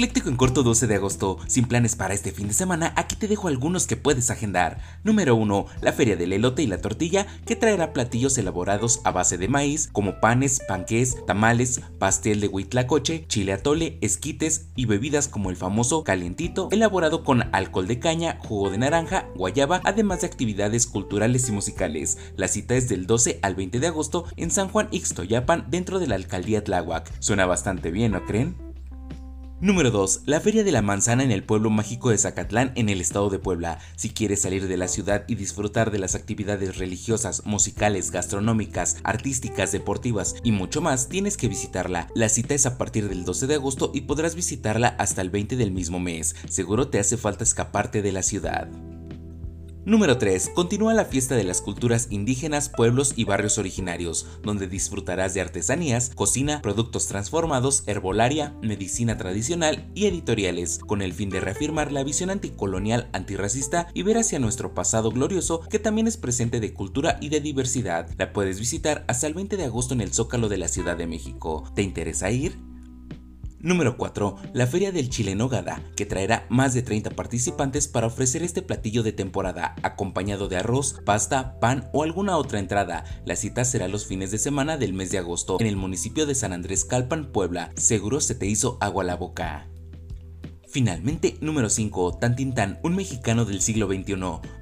Ecléctico en corto 12 de agosto, sin planes para este fin de semana, aquí te dejo algunos que puedes agendar. Número 1, la Feria del Elote y la Tortilla, que traerá platillos elaborados a base de maíz, como panes, panqués, tamales, pastel de huitlacoche, chile atole, esquites y bebidas como el famoso calientito, elaborado con alcohol de caña, jugo de naranja, guayaba, además de actividades culturales y musicales. La cita es del 12 al 20 de agosto en San Juan Ixtoyapan, dentro de la alcaldía Tláhuac. Suena bastante bien, ¿no creen? Número 2. La Feria de la Manzana en el pueblo mágico de Zacatlán en el estado de Puebla. Si quieres salir de la ciudad y disfrutar de las actividades religiosas, musicales, gastronómicas, artísticas, deportivas y mucho más, tienes que visitarla. La cita es a partir del 12 de agosto y podrás visitarla hasta el 20 del mismo mes. Seguro te hace falta escaparte de la ciudad. Número 3. Continúa la fiesta de las culturas indígenas, pueblos y barrios originarios, donde disfrutarás de artesanías, cocina, productos transformados, herbolaria, medicina tradicional y editoriales, con el fin de reafirmar la visión anticolonial, antirracista y ver hacia nuestro pasado glorioso que también es presente de cultura y de diversidad. La puedes visitar hasta el 20 de agosto en el Zócalo de la Ciudad de México. ¿Te interesa ir? Número 4. La Feria del Chile Nogada, que traerá más de 30 participantes para ofrecer este platillo de temporada, acompañado de arroz, pasta, pan o alguna otra entrada. La cita será los fines de semana del mes de agosto en el municipio de San Andrés Calpan, Puebla. Seguro se te hizo agua la boca. Finalmente, número 5, Tan un mexicano del siglo XXI.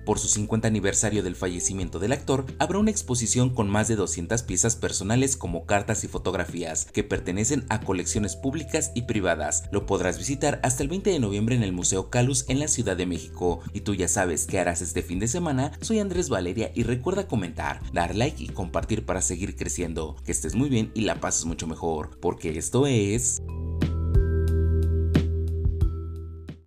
Por su 50 aniversario del fallecimiento del actor, habrá una exposición con más de 200 piezas personales como cartas y fotografías, que pertenecen a colecciones públicas y privadas. Lo podrás visitar hasta el 20 de noviembre en el Museo Calus en la Ciudad de México. Y tú ya sabes qué harás este fin de semana. Soy Andrés Valeria y recuerda comentar, dar like y compartir para seguir creciendo. Que estés muy bien y la pases mucho mejor, porque esto es...